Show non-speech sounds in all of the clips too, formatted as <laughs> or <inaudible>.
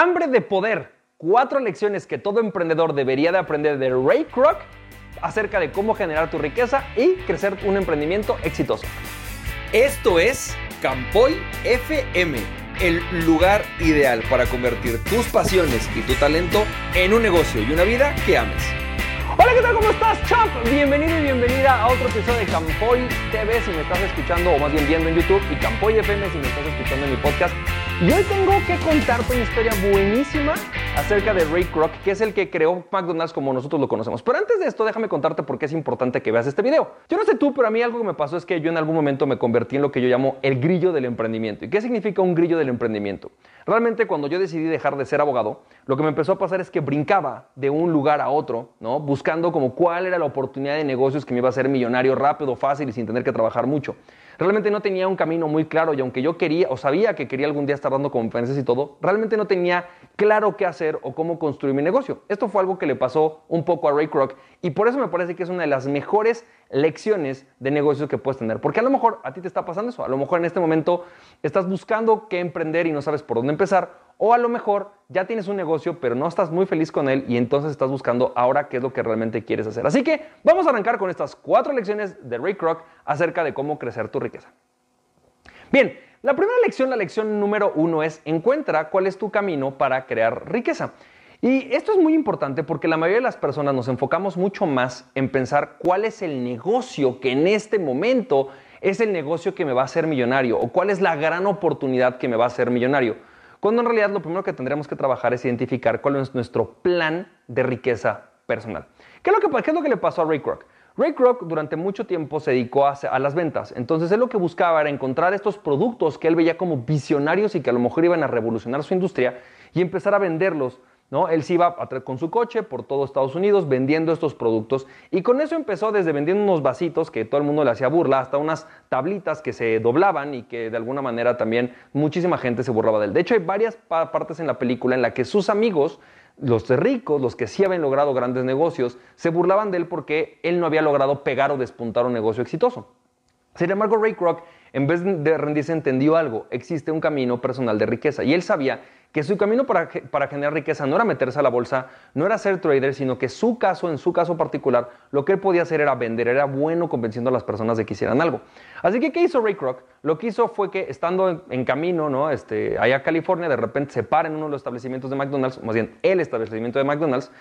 Hambre de poder. Cuatro lecciones que todo emprendedor debería de aprender de Ray Kroc acerca de cómo generar tu riqueza y crecer un emprendimiento exitoso. Esto es Campoy FM, el lugar ideal para convertir tus pasiones y tu talento en un negocio y una vida que ames. Hola, ¿qué tal? ¿Cómo estás, champ? Bienvenido y bienvenida a otro episodio de Campoy TV si me estás escuchando o más bien viendo en YouTube y Campoy FM si me estás escuchando en mi podcast. Y hoy tengo que contarte una historia buenísima acerca de Ray Kroc, que es el que creó McDonald's como nosotros lo conocemos. Pero antes de esto, déjame contarte por qué es importante que veas este video. Yo no sé tú, pero a mí algo que me pasó es que yo en algún momento me convertí en lo que yo llamo el grillo del emprendimiento. ¿Y qué significa un grillo del emprendimiento? Realmente cuando yo decidí dejar de ser abogado, lo que me empezó a pasar es que brincaba de un lugar a otro, ¿no? Buscando como cuál era la oportunidad de negocios que me iba a hacer millonario rápido, fácil y sin tener que trabajar mucho. Realmente no tenía un camino muy claro y aunque yo quería o sabía que quería algún día estar dando conferencias y todo, realmente no tenía claro qué hacer o cómo construir mi negocio. Esto fue algo que le pasó un poco a Ray Kroc y por eso me parece que es una de las mejores lecciones de negocios que puedes tener. Porque a lo mejor a ti te está pasando eso. A lo mejor en este momento estás buscando qué emprender y no sabes por dónde empezar. O a lo mejor ya tienes un negocio pero no estás muy feliz con él y entonces estás buscando ahora qué es lo que realmente quieres hacer. Así que vamos a arrancar con estas cuatro lecciones de Ray Kroc acerca de cómo crecer tu riqueza. Bien, la primera lección, la lección número uno es encuentra cuál es tu camino para crear riqueza. Y esto es muy importante porque la mayoría de las personas nos enfocamos mucho más en pensar cuál es el negocio que en este momento es el negocio que me va a hacer millonario o cuál es la gran oportunidad que me va a hacer millonario. Cuando en realidad lo primero que tendremos que trabajar es identificar cuál es nuestro plan de riqueza personal. ¿Qué es lo que, qué es lo que le pasó a Ray Kroc? Ray Kroc durante mucho tiempo se dedicó a, a, las ventas. Entonces él lo que buscaba era encontrar estos productos que él veía como visionarios y que a lo mejor iban a revolucionar su industria y empezar a venderlos ¿no? Él se iba con su coche por todo Estados Unidos vendiendo estos productos y con eso empezó desde vendiendo unos vasitos que todo el mundo le hacía burla hasta unas tablitas que se doblaban y que de alguna manera también muchísima gente se burlaba de él. De hecho hay varias partes en la película en la que sus amigos los ricos, los que sí habían logrado grandes negocios, se burlaban de él porque él no había logrado pegar o despuntar un negocio exitoso. Sin embargo, Ray Kroc, en vez de rendirse, entendió algo. Existe un camino personal de riqueza. Y él sabía que su camino para, para, generar riqueza no era meterse a la bolsa, no era ser trader, sino que su caso, en su caso particular, lo que él podía hacer era vender, era bueno convenciendo a las personas de que hicieran algo. Así que, ¿qué hizo Ray Kroc? Lo que hizo fue que estando en, camino, ¿no? Este, allá a California, de repente se para en uno de los establecimientos de McDonald's, más bien el establecimiento de McDonald's,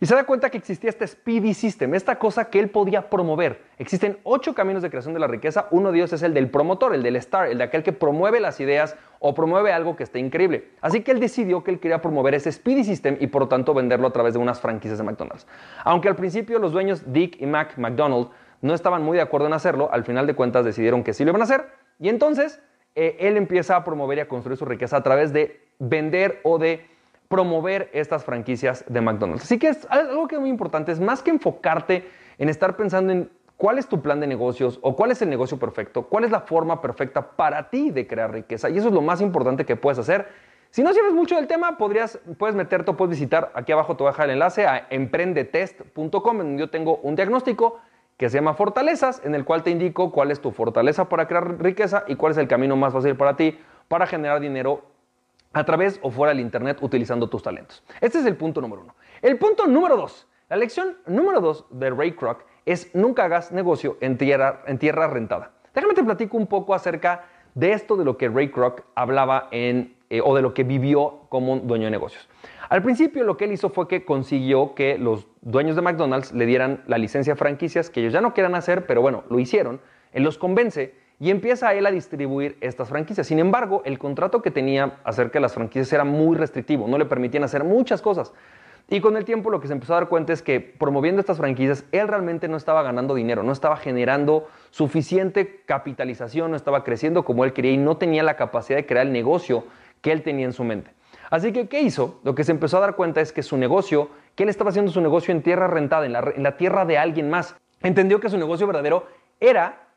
y se da cuenta que existía este Speedy System, esta cosa que él podía promover. Existen ocho caminos de creación de la riqueza. Uno de ellos es el del promotor, el del star, el de aquel que promueve las ideas o promueve algo que esté increíble. Así que él decidió que él quería promover ese Speedy System y por lo tanto venderlo a través de unas franquicias de McDonald's. Aunque al principio los dueños Dick y Mac McDonald no estaban muy de acuerdo en hacerlo, al final de cuentas decidieron que sí lo iban a hacer. Y entonces eh, él empieza a promover y a construir su riqueza a través de vender o de promover estas franquicias de McDonald's. Así que es algo que es muy importante, es más que enfocarte en estar pensando en cuál es tu plan de negocios o cuál es el negocio perfecto, cuál es la forma perfecta para ti de crear riqueza. Y eso es lo más importante que puedes hacer. Si no sabes mucho del tema, podrías, puedes meterte o puedes visitar, aquí abajo te voy a dejar el enlace a emprendetest.com, en donde yo tengo un diagnóstico que se llama Fortalezas, en el cual te indico cuál es tu fortaleza para crear riqueza y cuál es el camino más fácil para ti para generar dinero a través o fuera del Internet utilizando tus talentos. Este es el punto número uno. El punto número dos. La lección número dos de Ray Kroc es nunca hagas negocio en tierra, en tierra rentada. Déjame te platico un poco acerca de esto de lo que Ray Kroc hablaba en, eh, o de lo que vivió como dueño de negocios. Al principio lo que él hizo fue que consiguió que los dueños de McDonald's le dieran la licencia a franquicias que ellos ya no quieran hacer, pero bueno, lo hicieron. Él los convence y empieza él a distribuir estas franquicias. Sin embargo, el contrato que tenía acerca de las franquicias era muy restrictivo, no le permitían hacer muchas cosas. Y con el tiempo lo que se empezó a dar cuenta es que promoviendo estas franquicias, él realmente no estaba ganando dinero, no estaba generando suficiente capitalización, no estaba creciendo como él quería y no tenía la capacidad de crear el negocio que él tenía en su mente. Así que, ¿qué hizo? Lo que se empezó a dar cuenta es que su negocio, que él estaba haciendo su negocio en tierra rentada, en la, en la tierra de alguien más, entendió que su negocio verdadero era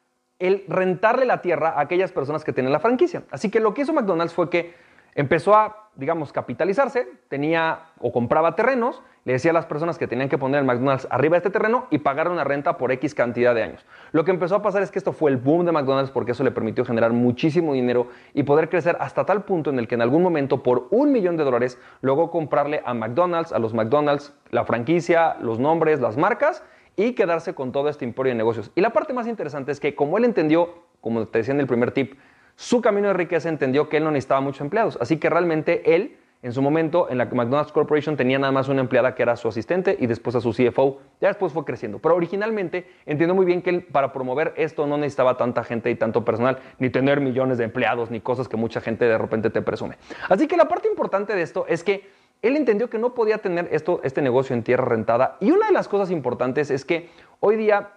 el rentarle la tierra a aquellas personas que tienen la franquicia. Así que lo que hizo McDonald's fue que empezó a, digamos, capitalizarse, tenía o compraba terrenos, le decía a las personas que tenían que poner el McDonald's arriba de este terreno y pagar una renta por X cantidad de años. Lo que empezó a pasar es que esto fue el boom de McDonald's porque eso le permitió generar muchísimo dinero y poder crecer hasta tal punto en el que en algún momento por un millón de dólares logró comprarle a McDonald's, a los McDonald's, la franquicia, los nombres, las marcas y quedarse con todo este emporio de negocios. Y la parte más interesante es que como él entendió, como te decía en el primer tip, su camino de riqueza entendió que él no necesitaba muchos empleados. Así que realmente él, en su momento, en la McDonald's Corporation tenía nada más una empleada que era su asistente y después a su CFO. Ya después fue creciendo. Pero originalmente entendió muy bien que él, para promover esto no necesitaba tanta gente y tanto personal, ni tener millones de empleados, ni cosas que mucha gente de repente te presume. Así que la parte importante de esto es que él entendió que no podía tener esto, este negocio en tierra rentada. Y una de las cosas importantes es que hoy día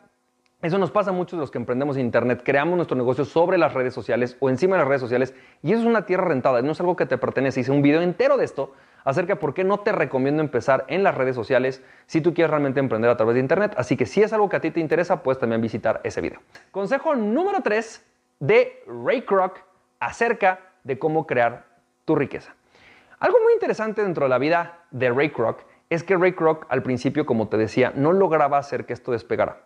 eso nos pasa a muchos de los que emprendemos en Internet. Creamos nuestro negocio sobre las redes sociales o encima de las redes sociales y eso es una tierra rentada, no es algo que te pertenece. Hice un video entero de esto acerca de por qué no te recomiendo empezar en las redes sociales si tú quieres realmente emprender a través de Internet. Así que si es algo que a ti te interesa, puedes también visitar ese video. Consejo número 3 de Ray Kroc acerca de cómo crear tu riqueza. Algo muy interesante dentro de la vida de Ray Kroc es que Ray Kroc al principio, como te decía, no lograba hacer que esto despegara.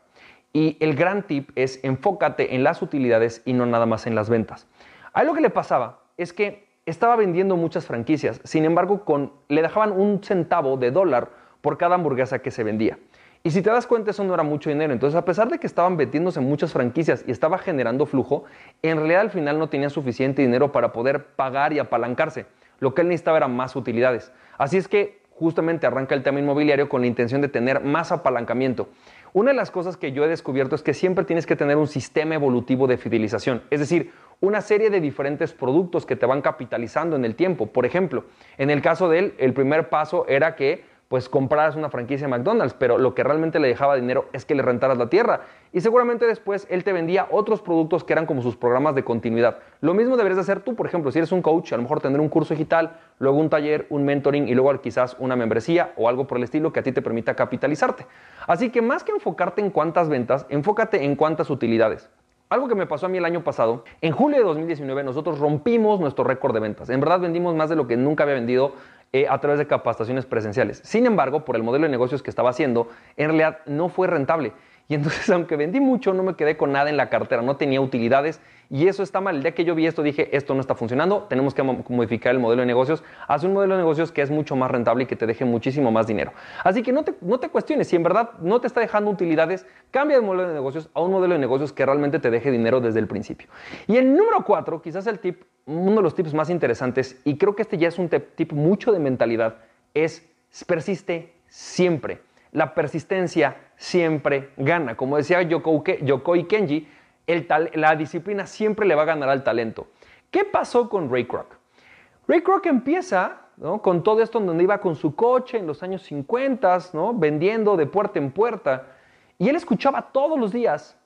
Y el gran tip es enfócate en las utilidades y no nada más en las ventas. A lo que le pasaba es que estaba vendiendo muchas franquicias, sin embargo con, le dejaban un centavo de dólar por cada hamburguesa que se vendía. Y si te das cuenta, eso no era mucho dinero. Entonces, a pesar de que estaban vendiéndose muchas franquicias y estaba generando flujo, en realidad al final no tenía suficiente dinero para poder pagar y apalancarse. Lo que él necesitaba era más utilidades. Así es que justamente arranca el tema inmobiliario con la intención de tener más apalancamiento. Una de las cosas que yo he descubierto es que siempre tienes que tener un sistema evolutivo de fidelización, es decir, una serie de diferentes productos que te van capitalizando en el tiempo. Por ejemplo, en el caso de él, el primer paso era que pues compraras una franquicia de McDonald's, pero lo que realmente le dejaba dinero es que le rentaras la tierra. Y seguramente después él te vendía otros productos que eran como sus programas de continuidad. Lo mismo deberías de hacer tú, por ejemplo, si eres un coach, a lo mejor tener un curso digital, luego un taller, un mentoring y luego quizás una membresía o algo por el estilo que a ti te permita capitalizarte. Así que más que enfocarte en cuántas ventas, enfócate en cuántas utilidades. Algo que me pasó a mí el año pasado, en julio de 2019 nosotros rompimos nuestro récord de ventas. En verdad vendimos más de lo que nunca había vendido eh, a través de capacitaciones presenciales. Sin embargo, por el modelo de negocios que estaba haciendo, en realidad no fue rentable. Y entonces, <laughs> aunque vendí mucho, no me quedé con nada en la cartera, no tenía utilidades y eso está mal. El día que yo vi esto dije, esto no está funcionando, tenemos que modificar el modelo de negocios, haz un modelo de negocios que es mucho más rentable y que te deje muchísimo más dinero. Así que no te, no te cuestiones, si en verdad no te está dejando utilidades, cambia el modelo de negocios a un modelo de negocios que realmente te deje dinero desde el principio. Y el número cuatro, quizás el tip, uno de los tips más interesantes, y creo que este ya es un tip mucho de mentalidad, es persiste siempre. La persistencia siempre gana. Como decía Yokoi Kenji, la disciplina siempre le va a ganar al talento. ¿Qué pasó con Ray Kroc? Ray Kroc empieza con todo esto donde iba con su coche en los años 50, ¿no? vendiendo de puerta en puerta. Y él escuchaba todos los días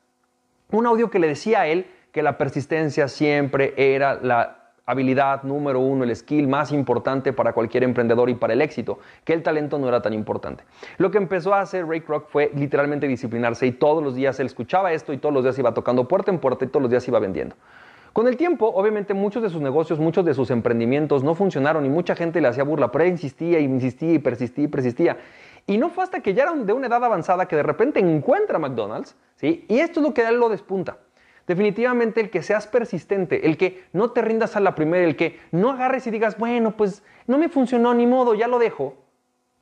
un audio que le decía a él que la persistencia siempre era la habilidad número uno, el skill más importante para cualquier emprendedor y para el éxito, que el talento no era tan importante. Lo que empezó a hacer Ray Kroc fue literalmente disciplinarse y todos los días él escuchaba esto y todos los días iba tocando puerta en puerta y todos los días iba vendiendo. Con el tiempo, obviamente, muchos de sus negocios, muchos de sus emprendimientos no funcionaron y mucha gente le hacía burla, pero él insistía y insistía y persistía y persistía. Y no fue hasta que ya era de una edad avanzada que de repente encuentra McDonald's, ¿sí? Y esto es lo que él lo despunta. Definitivamente el que seas persistente, el que no te rindas a la primera, el que no agarres y digas, bueno, pues no me funcionó ni modo, ya lo dejo,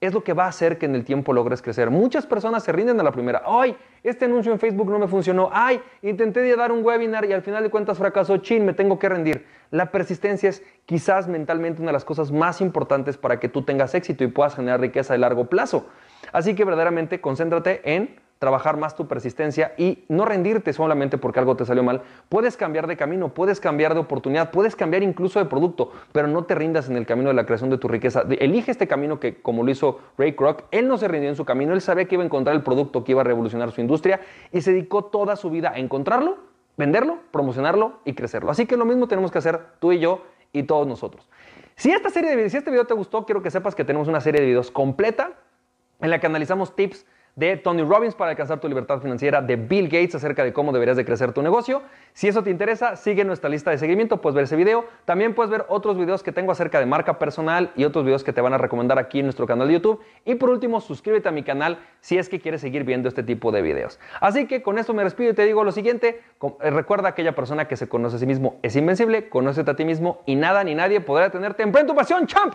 es lo que va a hacer que en el tiempo logres crecer. Muchas personas se rinden a la primera. Ay, este anuncio en Facebook no me funcionó. Ay, intenté dar un webinar y al final de cuentas fracasó. Chin, me tengo que rendir. La persistencia es quizás mentalmente una de las cosas más importantes para que tú tengas éxito y puedas generar riqueza de largo plazo. Así que verdaderamente concéntrate en trabajar más tu persistencia y no rendirte solamente porque algo te salió mal. Puedes cambiar de camino, puedes cambiar de oportunidad, puedes cambiar incluso de producto, pero no te rindas en el camino de la creación de tu riqueza. Elige este camino que, como lo hizo Ray Kroc, él no se rindió en su camino, él sabía que iba a encontrar el producto que iba a revolucionar su industria y se dedicó toda su vida a encontrarlo, venderlo, promocionarlo y crecerlo. Así que lo mismo tenemos que hacer tú y yo y todos nosotros. Si esta serie de videos, si este video te gustó, quiero que sepas que tenemos una serie de videos completa en la que analizamos tips de Tony Robbins para alcanzar tu libertad financiera, de Bill Gates acerca de cómo deberías de crecer tu negocio. Si eso te interesa, sigue nuestra lista de seguimiento, puedes ver ese video. También puedes ver otros videos que tengo acerca de marca personal y otros videos que te van a recomendar aquí en nuestro canal de YouTube. Y por último, suscríbete a mi canal si es que quieres seguir viendo este tipo de videos. Así que con esto me despido y te digo lo siguiente, eh, recuerda aquella persona que se conoce a sí mismo es invencible, conócete a ti mismo y nada ni nadie podrá tenerte en tu pasión, champ.